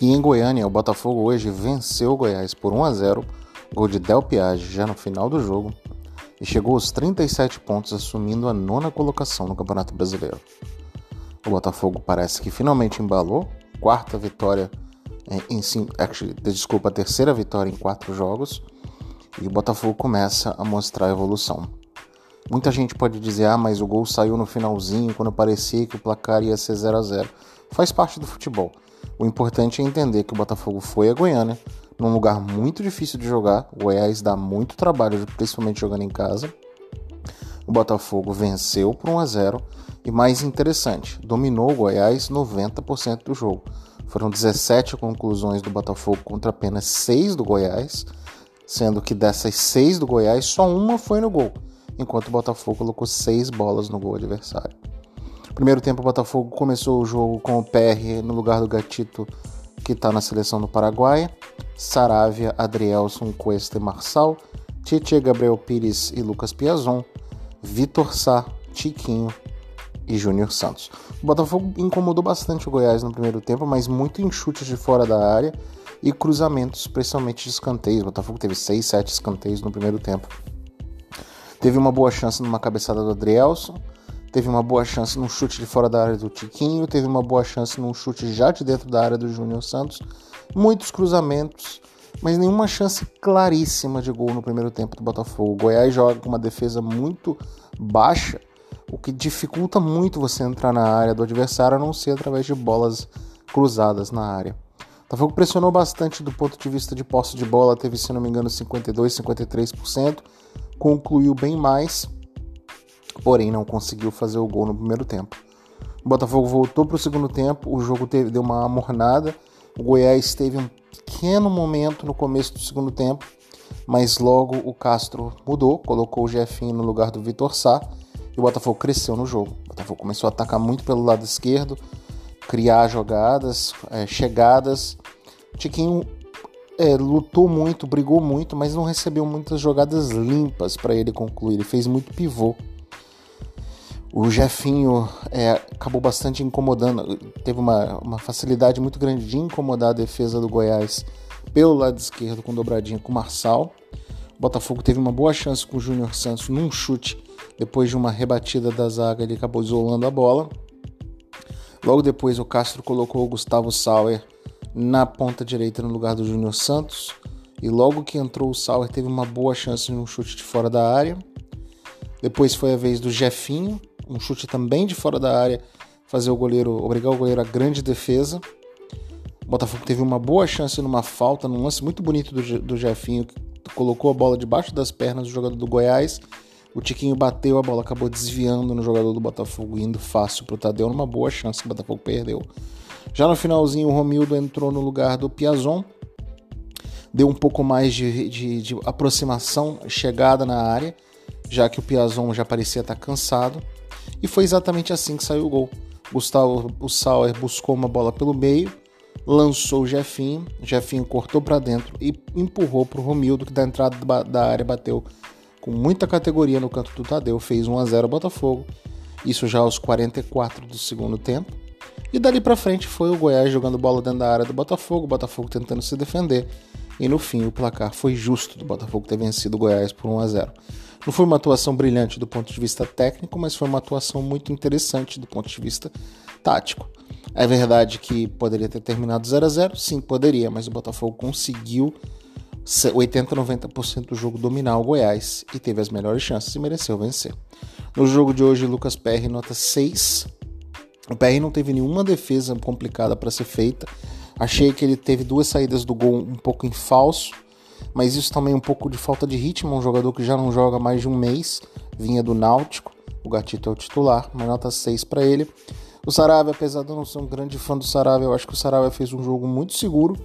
E em Goiânia, o Botafogo hoje venceu o Goiás por 1 a 0, gol de Del Piage já no final do jogo, e chegou aos 37 pontos, assumindo a nona colocação no Campeonato Brasileiro. O Botafogo parece que finalmente embalou, quarta vitória em cinco, desculpa, a terceira vitória em quatro jogos, e o Botafogo começa a mostrar a evolução. Muita gente pode dizer, ah, mas o gol saiu no finalzinho, quando parecia que o placar ia ser 0 a 0 Faz parte do futebol. O importante é entender que o Botafogo foi a Goiânia, num lugar muito difícil de jogar. O Goiás dá muito trabalho, principalmente jogando em casa. O Botafogo venceu por 1 a 0 e mais interessante, dominou o Goiás 90% do jogo. Foram 17 conclusões do Botafogo contra apenas 6 do Goiás, sendo que dessas 6 do Goiás só uma foi no gol, enquanto o Botafogo colocou 6 bolas no gol adversário. Primeiro tempo, o Botafogo começou o jogo com o PR no lugar do Gatito, que está na seleção do Paraguai, Saravia, Adrielson, Cuesta e Marçal, Tietê, Gabriel Pires e Lucas Piazon, Vitor Sá, Tiquinho e Júnior Santos. O Botafogo incomodou bastante o Goiás no primeiro tempo, mas muito em chutes de fora da área e cruzamentos, especialmente de escanteios. O Botafogo teve 6, 7 escanteios no primeiro tempo. Teve uma boa chance numa cabeçada do Adrielson, teve uma boa chance num chute de fora da área do Tiquinho, teve uma boa chance num chute já de dentro da área do Júnior Santos, muitos cruzamentos, mas nenhuma chance claríssima de gol no primeiro tempo do Botafogo. O Goiás joga com uma defesa muito baixa, o que dificulta muito você entrar na área do adversário, a não ser através de bolas cruzadas na área. O Botafogo pressionou bastante do ponto de vista de posse de bola, teve, se não me engano, 52, 53%, concluiu bem mais porém não conseguiu fazer o gol no primeiro tempo. O Botafogo voltou para o segundo tempo, o jogo teve, deu uma amornada, o Goiás teve um pequeno momento no começo do segundo tempo, mas logo o Castro mudou, colocou o Jefinho no lugar do Vitor Sá e o Botafogo cresceu no jogo. O Botafogo começou a atacar muito pelo lado esquerdo, criar jogadas, é, chegadas. Tiquinho é, lutou muito, brigou muito, mas não recebeu muitas jogadas limpas para ele concluir. Ele fez muito pivô. O Jefinho é, acabou bastante incomodando, teve uma, uma facilidade muito grande de incomodar a defesa do Goiás pelo lado esquerdo com dobradinha com o Marçal. O Botafogo teve uma boa chance com o Júnior Santos num chute, depois de uma rebatida da zaga, ele acabou isolando a bola. Logo depois, o Castro colocou o Gustavo Sauer na ponta direita no lugar do Júnior Santos. E logo que entrou o Sauer, teve uma boa chance num chute de fora da área. Depois foi a vez do Jefinho, um chute também de fora da área, fazer o goleiro, obrigar o goleiro a grande defesa. O Botafogo teve uma boa chance numa falta, num lance muito bonito do, do Jefinho, que colocou a bola debaixo das pernas do jogador do Goiás. O Tiquinho bateu, a bola acabou desviando no jogador do Botafogo, indo fácil pro Tadeu, numa boa chance o Botafogo perdeu. Já no finalzinho, o Romildo entrou no lugar do Piazon, deu um pouco mais de, de, de aproximação, chegada na área, já que o Piazon já parecia estar cansado. E foi exatamente assim que saiu o gol. Gustavo o Sauer buscou uma bola pelo meio, lançou o Jefinho, Jefinho cortou para dentro e empurrou para o Romildo, que da entrada da área bateu com muita categoria no canto do Tadeu, fez 1 a 0 Botafogo. Isso já aos 44 do segundo tempo. E dali para frente foi o Goiás jogando bola dentro da área do Botafogo, o Botafogo tentando se defender. E no fim o placar foi justo do Botafogo ter vencido o Goiás por 1 a 0. Não foi uma atuação brilhante do ponto de vista técnico, mas foi uma atuação muito interessante do ponto de vista tático. É verdade que poderia ter terminado 0 a 0 Sim, poderia, mas o Botafogo conseguiu 80, 90% do jogo dominar o Goiás e teve as melhores chances e mereceu vencer. No jogo de hoje, Lucas PR nota 6. O PR não teve nenhuma defesa complicada para ser feita. Achei que ele teve duas saídas do gol um pouco em falso mas isso também um pouco de falta de ritmo. Um jogador que já não joga mais de um mês, vinha do Náutico, o Gatito é o titular, uma nota 6 para ele. O Saravia, apesar de eu não ser um grande fã do Saravia, eu acho que o Saravia fez um jogo muito seguro,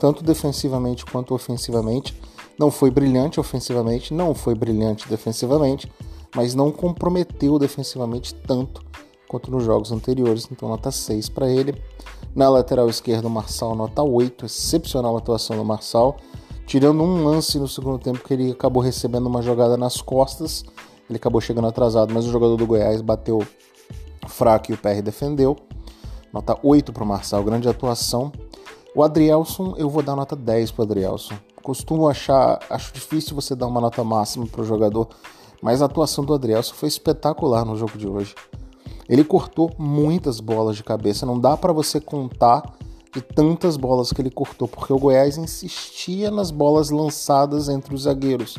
tanto defensivamente quanto ofensivamente. Não foi brilhante ofensivamente, não foi brilhante defensivamente, mas não comprometeu defensivamente tanto quanto nos jogos anteriores, então nota 6 para ele. Na lateral esquerda, o Marçal, nota 8, excepcional atuação do Marçal tirando um lance no segundo tempo que ele acabou recebendo uma jogada nas costas, ele acabou chegando atrasado, mas o jogador do Goiás bateu fraco e o PR defendeu. Nota 8 para o Marçal, grande atuação. O Adrielson, eu vou dar nota 10 pro Adrielson. Costumo achar, acho difícil você dar uma nota máxima pro jogador, mas a atuação do Adrielson foi espetacular no jogo de hoje. Ele cortou muitas bolas de cabeça, não dá para você contar de tantas bolas que ele cortou, porque o Goiás insistia nas bolas lançadas entre os zagueiros.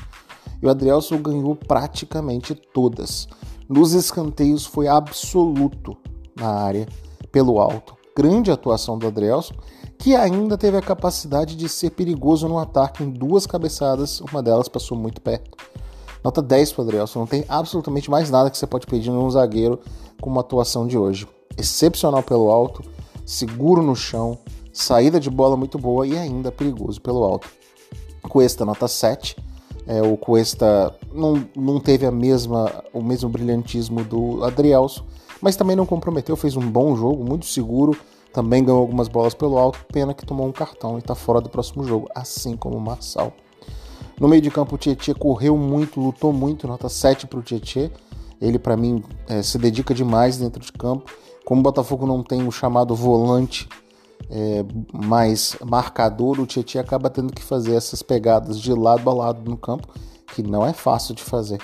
E o Adrielson ganhou praticamente todas. Nos escanteios foi absoluto na área, pelo alto. Grande atuação do Adrielson, que ainda teve a capacidade de ser perigoso no ataque em duas cabeçadas, uma delas passou muito perto. Nota 10 para o Adrielson, não tem absolutamente mais nada que você pode pedir num zagueiro com uma atuação de hoje. Excepcional pelo alto, seguro no chão, saída de bola muito boa e ainda perigoso pelo alto. Cuesta nota 7. É, o Cuesta não, não teve a mesma, o mesmo brilhantismo do Adrielso, mas também não comprometeu, fez um bom jogo, muito seguro, também ganhou algumas bolas pelo alto, pena que tomou um cartão e está fora do próximo jogo, assim como o Marçal. No meio de campo, o Tietchan correu muito, lutou muito, nota 7 para o Tietchan. Ele, para mim, é, se dedica demais dentro de campo. Como o Botafogo não tem o chamado volante é, mais marcador, o Tietchan acaba tendo que fazer essas pegadas de lado a lado no campo, que não é fácil de fazer.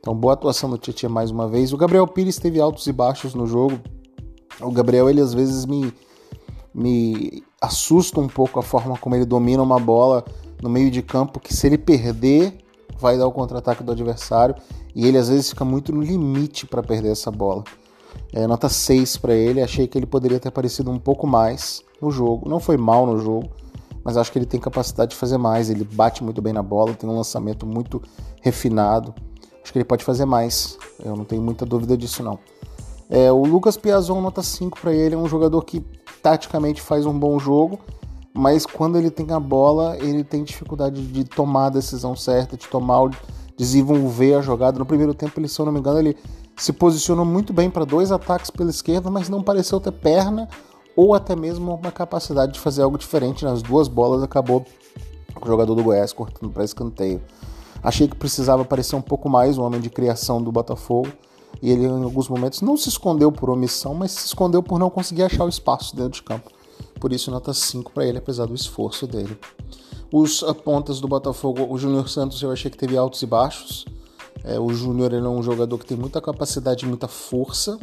Então, boa atuação do Tietchan mais uma vez. O Gabriel Pires teve altos e baixos no jogo. O Gabriel, ele às vezes me, me assusta um pouco a forma como ele domina uma bola no meio de campo, que se ele perder, vai dar o contra-ataque do adversário. E ele às vezes fica muito no limite para perder essa bola. É, nota 6 para ele. Achei que ele poderia ter aparecido um pouco mais no jogo. Não foi mal no jogo, mas acho que ele tem capacidade de fazer mais. Ele bate muito bem na bola, tem um lançamento muito refinado. Acho que ele pode fazer mais. Eu não tenho muita dúvida disso não. É, o Lucas Piazon, nota 5 para ele, é um jogador que taticamente faz um bom jogo, mas quando ele tem a bola, ele tem dificuldade de tomar a decisão certa, de tomar, desenvolver a jogada. No primeiro tempo, ele, se eu não me engano, ele se posicionou muito bem para dois ataques pela esquerda, mas não pareceu ter perna ou até mesmo uma capacidade de fazer algo diferente nas duas bolas. Acabou o jogador do Goiás cortando para escanteio. Achei que precisava aparecer um pouco mais o homem de criação do Botafogo. E ele, em alguns momentos, não se escondeu por omissão, mas se escondeu por não conseguir achar o espaço dentro de campo. Por isso, nota 5 para ele, apesar do esforço dele. Os pontas do Botafogo, o Júnior Santos, eu achei que teve altos e baixos. É, o Júnior é um jogador que tem muita capacidade e muita força.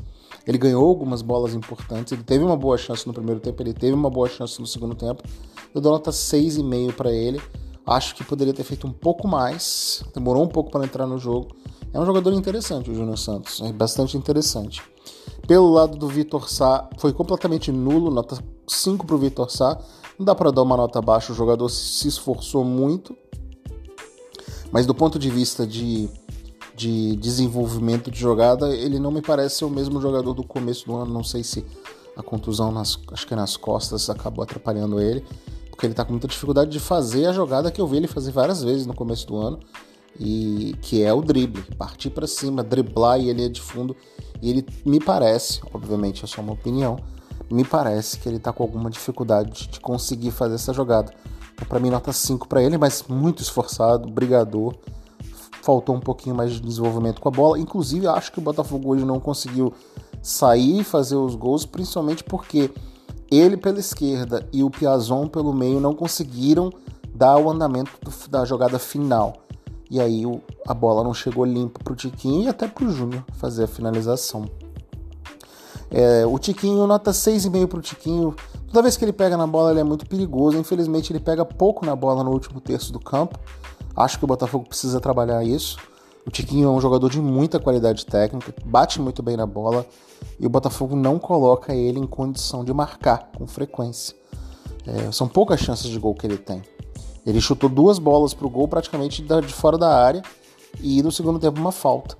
Ele ganhou algumas bolas importantes. Ele teve uma boa chance no primeiro tempo, ele teve uma boa chance no segundo tempo. Eu dou nota 6,5 para ele. Acho que poderia ter feito um pouco mais. Demorou um pouco para entrar no jogo. É um jogador interessante, o Júnior Santos. É bastante interessante. Pelo lado do Vitor Sá, foi completamente nulo. Nota 5 para o Vitor Sá. Não dá para dar uma nota baixa. O jogador se esforçou muito. Mas do ponto de vista de de desenvolvimento de jogada, ele não me parece ser o mesmo jogador do começo do ano. Não sei se a contusão, nas, acho que nas costas, acabou atrapalhando ele, porque ele está com muita dificuldade de fazer a jogada que eu vi ele fazer várias vezes no começo do ano, e que é o drible, partir para cima, driblar e ele é de fundo. E ele me parece, obviamente é só uma opinião, me parece que ele está com alguma dificuldade de conseguir fazer essa jogada. Então, para mim, nota 5 para ele, mas muito esforçado, brigador faltou um pouquinho mais de desenvolvimento com a bola. Inclusive, acho que o Botafogo hoje não conseguiu sair e fazer os gols, principalmente porque ele pela esquerda e o Piazon pelo meio não conseguiram dar o andamento da jogada final. E aí a bola não chegou limpa para o Tiquinho e até para o Júnior fazer a finalização. É, o Tiquinho, nota 6,5 para o Tiquinho. Toda vez que ele pega na bola, ele é muito perigoso. Infelizmente, ele pega pouco na bola no último terço do campo. Acho que o Botafogo precisa trabalhar isso. O Tiquinho é um jogador de muita qualidade técnica, bate muito bem na bola e o Botafogo não coloca ele em condição de marcar com frequência. É, são poucas chances de gol que ele tem. Ele chutou duas bolas para o gol praticamente de fora da área e no segundo tempo uma falta.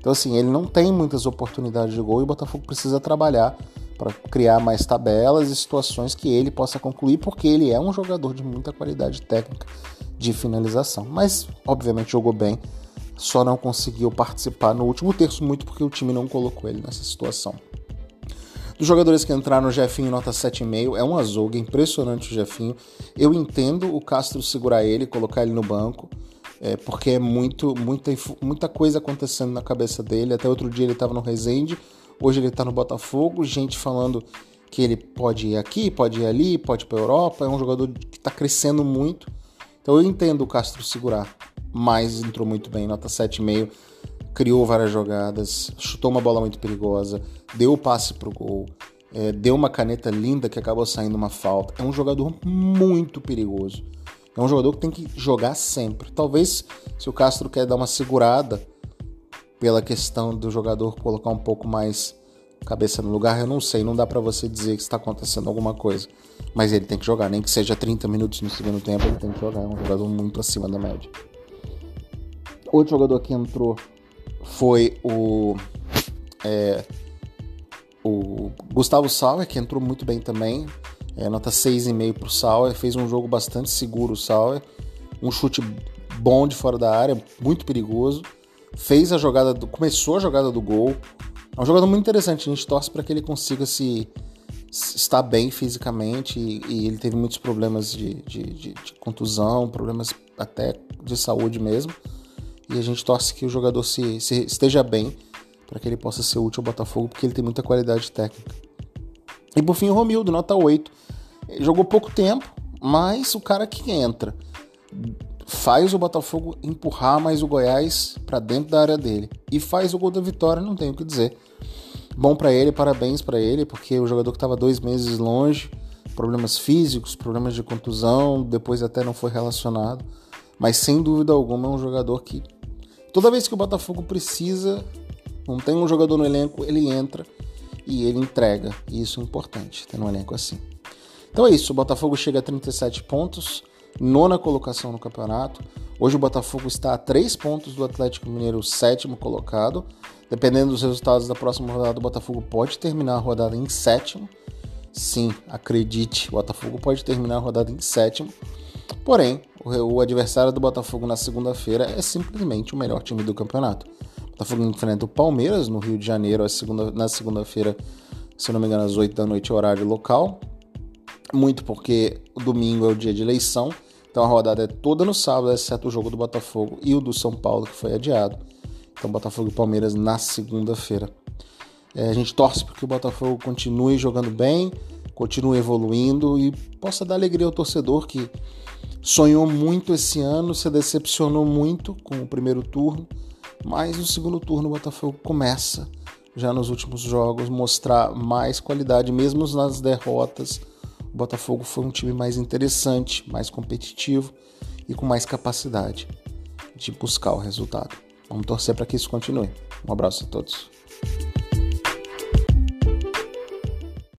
Então, assim, ele não tem muitas oportunidades de gol e o Botafogo precisa trabalhar para criar mais tabelas e situações que ele possa concluir, porque ele é um jogador de muita qualidade técnica de finalização. Mas, obviamente, jogou bem, só não conseguiu participar no último terço, muito porque o time não colocou ele nessa situação. Dos jogadores que entraram, o Jefinho nota 7,5, é um azougue, é impressionante o Jefinho. Eu entendo o Castro segurar ele, colocar ele no banco, é, porque é muito, muita, muita coisa acontecendo na cabeça dele. Até outro dia ele estava no Resende, hoje ele está no Botafogo, gente falando que ele pode ir aqui, pode ir ali, pode ir para Europa, é um jogador que está crescendo muito. Então eu entendo o Castro segurar, mas entrou muito bem, nota 7,5, criou várias jogadas, chutou uma bola muito perigosa, deu o passe pro gol, é, deu uma caneta linda que acabou saindo uma falta. É um jogador muito perigoso. É um jogador que tem que jogar sempre. Talvez se o Castro quer dar uma segurada pela questão do jogador colocar um pouco mais cabeça no lugar, eu não sei, não dá para você dizer que está acontecendo alguma coisa. Mas ele tem que jogar, nem que seja 30 minutos no segundo tempo, ele tem que jogar. É um jogador muito acima da média. Outro jogador que entrou foi o. É, o Gustavo Sauer, que entrou muito bem também. É, nota 6,5 para o Sauer. Fez um jogo bastante seguro o Sauer. Um chute bom de fora da área, muito perigoso. Fez a jogada, do, começou a jogada do gol. É um jogador muito interessante. A gente torce para que ele consiga se, se estar bem fisicamente. E, e, ele teve muitos problemas de, de, de, de contusão, problemas até de saúde mesmo. E a gente torce que o jogador se, se esteja bem para que ele possa ser útil ao Botafogo, porque ele tem muita qualidade técnica. E por fim, o Romildo, nota 8. Ele jogou pouco tempo, mas o cara que entra faz o Botafogo empurrar mais o Goiás para dentro da área dele e faz o gol da vitória, não tenho o que dizer. Bom para ele, parabéns para ele, porque o jogador que estava dois meses longe, problemas físicos, problemas de contusão, depois até não foi relacionado, mas sem dúvida alguma é um jogador que toda vez que o Botafogo precisa, não tem um jogador no elenco, ele entra e ele entrega. E isso é importante, ter um elenco assim. Então é isso, o Botafogo chega a 37 pontos, nona colocação no campeonato. Hoje o Botafogo está a 3 pontos do Atlético Mineiro, sétimo colocado. Dependendo dos resultados da próxima rodada, o Botafogo pode terminar a rodada em sétimo. Sim, acredite, o Botafogo pode terminar a rodada em sétimo. Porém, o adversário do Botafogo na segunda-feira é simplesmente o melhor time do campeonato. Botafogo enfrenta o Palmeiras no Rio de Janeiro na segunda-feira, se não me engano, às 8 da noite, horário local. Muito porque o domingo é o dia de eleição, então a rodada é toda no sábado, exceto o jogo do Botafogo e o do São Paulo, que foi adiado. Então, Botafogo e Palmeiras na segunda-feira. É, a gente torce para que o Botafogo continue jogando bem, continue evoluindo e possa dar alegria ao torcedor que sonhou muito esse ano, se decepcionou muito com o primeiro turno mas no segundo turno o Botafogo começa, já nos últimos jogos, mostrar mais qualidade, mesmo nas derrotas. O Botafogo foi um time mais interessante, mais competitivo e com mais capacidade de buscar o resultado. Vamos torcer para que isso continue. Um abraço a todos.